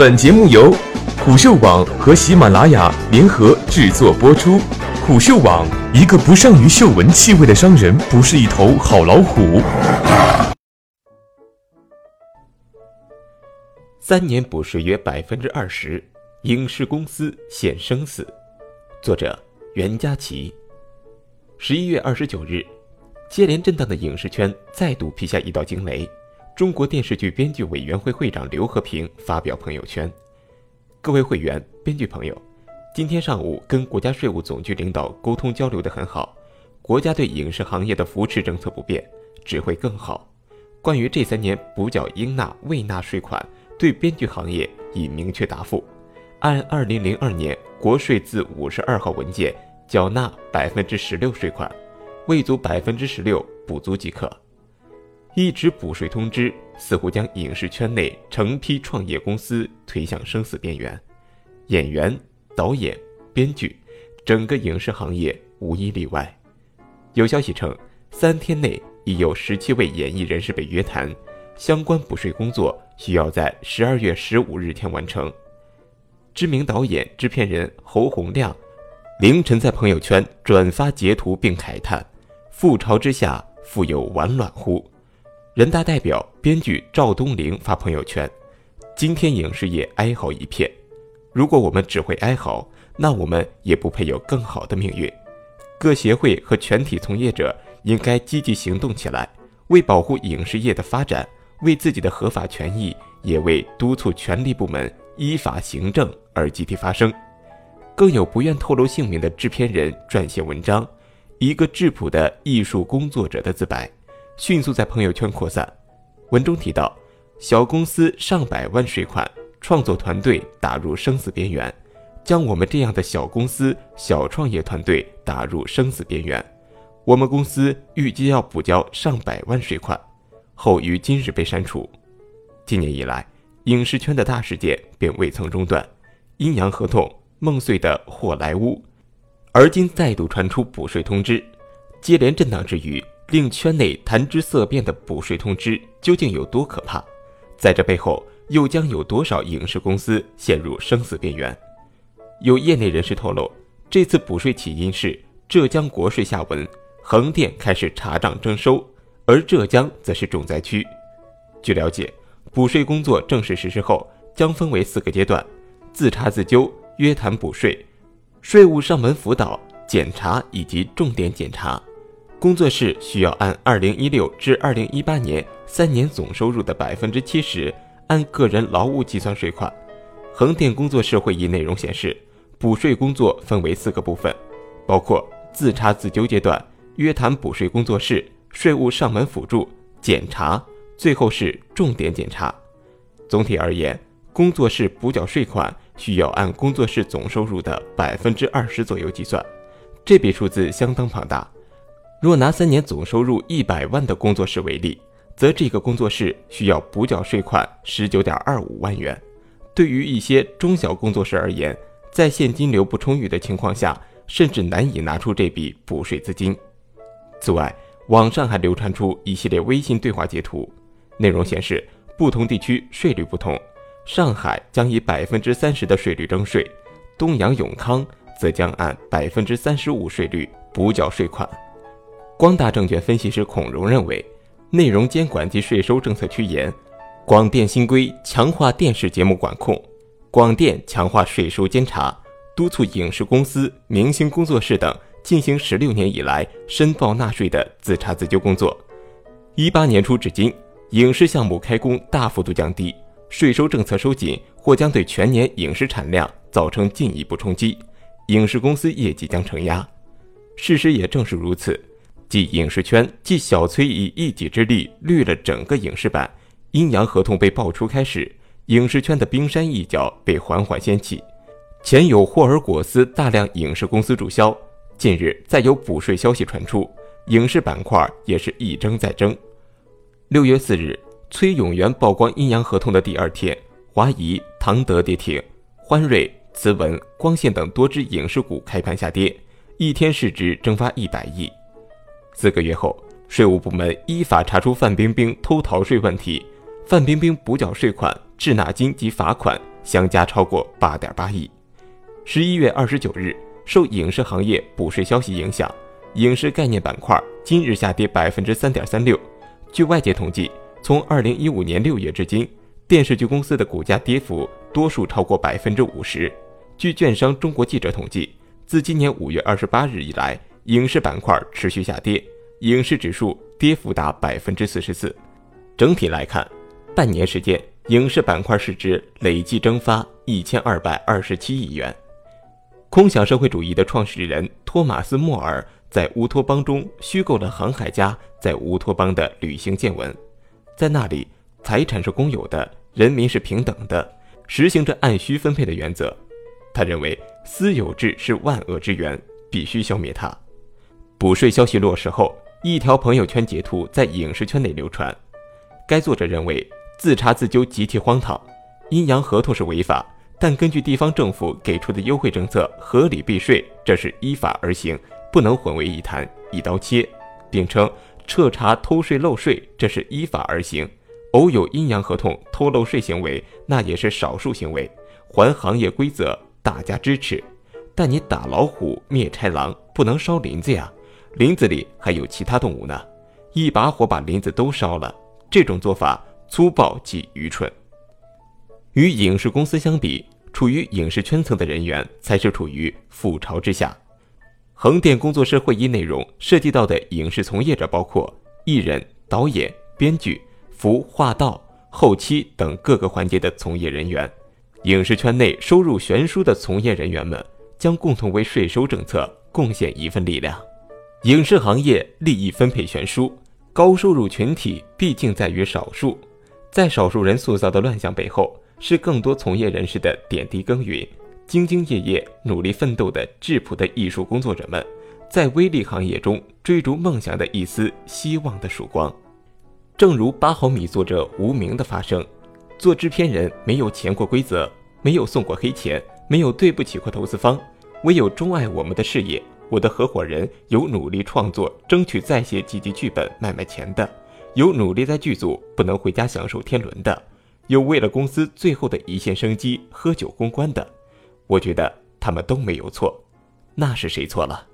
本节目由虎嗅网和喜马拉雅联合制作播出。虎嗅网：一个不善于嗅闻气味的商人，不是一头好老虎。三年补税约百分之二十，影视公司现生死。作者：袁佳琪。十一月二十九日，接连震荡的影视圈再度劈下一道惊雷。中国电视剧编剧委员会会长刘和平发表朋友圈：“各位会员、编剧朋友，今天上午跟国家税务总局领导沟通交流的很好，国家对影视行业的扶持政策不变，只会更好。关于这三年补缴应纳未纳税款，对编剧行业已明确答复，按二零零二年国税字五十二号文件缴纳百分之十六税款，未足百分之十六补足即可。”一纸补税通知似乎将影视圈内成批创业公司推向生死边缘，演员、导演、编剧，整个影视行业无一例外。有消息称，三天内已有十七位演艺人士被约谈，相关补税工作需要在十二月十五日前完成。知名导演、制片人侯洪亮凌晨在朋友圈转发截图并慨叹：“覆巢之下，复有完卵乎？”人大代表、编剧赵东陵发朋友圈：“今天影视业哀嚎一片，如果我们只会哀嚎，那我们也不配有更好的命运。各协会和全体从业者应该积极行动起来，为保护影视业的发展，为自己的合法权益，也为督促权力部门依法行政而集体发声。”更有不愿透露姓名的制片人撰写文章，一个质朴的艺术工作者的自白。迅速在朋友圈扩散。文中提到，小公司上百万税款，创作团队打入生死边缘，将我们这样的小公司、小创业团队打入生死边缘。我们公司预计要补交上百万税款，后于今日被删除。今年以来，影视圈的大事件便未曾中断，阴阳合同、梦碎的霍莱坞，而今再度传出补税通知，接连震荡之余。令圈内谈之色变的补税通知究竟有多可怕？在这背后，又将有多少影视公司陷入生死边缘？有业内人士透露，这次补税起因是浙江国税下文，横店开始查账征收，而浙江则是重灾区。据了解，补税工作正式实施后，将分为四个阶段：自查自纠、约谈补税、税务上门辅导、检查以及重点检查。工作室需要按二零一六至二零一八年三年总收入的百分之七十按个人劳务计算税款。横店工作室会议内容显示，补税工作分为四个部分，包括自查自纠阶段、约谈补税工作室、税务上门辅助、检查，最后是重点检查。总体而言，工作室补缴税款需要按工作室总收入的百分之二十左右计算，这笔数字相当庞大。若拿三年总收入一百万的工作室为例，则这个工作室需要补缴税款十九点二五万元。对于一些中小工作室而言，在现金流不充裕的情况下，甚至难以拿出这笔补税资金。此外，网上还流传出一系列微信对话截图，内容显示不同地区税率不同，上海将以百分之三十的税率征税，东阳永康则将按百分之三十五税率补缴税款。光大证券分析师孔融认为，内容监管及税收政策趋严，广电新规强化电视节目管控，广电强化税收监察，督促影视公司、明星工作室等进行十六年以来申报纳税的自查自纠工作。一八年初至今，影视项目开工大幅度降低，税收政策收紧或将对全年影视产量造成进一步冲击，影视公司业绩将承压。事实也正是如此。继影视圈继小崔以一己之力绿了整个影视版，阴阳合同被爆出开始，影视圈的冰山一角被缓缓掀起。前有霍尔果斯大量影视公司注销，近日再有补税消息传出，影视板块也是一争再争。六月四日，崔永元曝光阴阳合同的第二天，华谊、唐德跌停，欢瑞、慈文、光线等多只影视股开盘下跌，一天市值蒸发一百亿。四个月后，税务部门依法查出范冰冰偷逃税问题，范冰冰补缴税款、滞纳金及罚款相加超过八点八亿。十一月二十九日，受影视行业补税消息影响，影视概念板块今日下跌百分之三点三六。据外界统计，从二零一五年六月至今，电视剧公司的股价跌幅多数超过百分之五十。据券商中国记者统计，自今年五月二十八日以来，影视板块持续下跌，影视指数跌幅达百分之四十四。整体来看，半年时间，影视板块市值累计蒸发一千二百二十七亿元。空想社会主义的创始人托马斯·莫尔在乌托邦中虚构了航海家在乌托邦的旅行见闻，在那里，财产是公有的，人民是平等的，实行着按需分配的原则。他认为私有制是万恶之源，必须消灭它。补税消息落实后，一条朋友圈截图在影视圈内流传，该作者认为自查自纠极其荒唐，阴阳合同是违法。但根据地方政府给出的优惠政策合理避税，这是依法而行，不能混为一谈，一刀切，并称彻查偷税漏税，这是依法而行。偶有阴阳合同偷漏税行为，那也是少数行为，还行业规则，大家支持。但你打老虎灭豺狼，不能烧林子呀，林子里还有其他动物呢，一把火把林子都烧了，这种做法粗暴及愚蠢。与影视公司相比，处于影视圈层的人员才是处于覆巢之下。横店工作室会议内容涉及到的影视从业者包括艺人、导演、编剧、服化道、后期等各个环节的从业人员。影视圈内收入悬殊的从业人员们将共同为税收政策贡献一份力量。影视行业利益分配悬殊，高收入群体毕竟在于少数，在少数人塑造的乱象背后。是更多从业人士的点滴耕耘，兢兢业业、努力奋斗的质朴的艺术工作者们，在微利行业中追逐梦想的一丝希望的曙光。正如八毫米作者无名的发声：做制片人没有潜过规则，没有送过黑钱，没有对不起过投资方，唯有钟爱我们的事业。我的合伙人有努力创作，争取再写几集剧本卖卖钱的，有努力在剧组不能回家享受天伦的。有为了公司最后的一线生机喝酒公关的，我觉得他们都没有错，那是谁错了？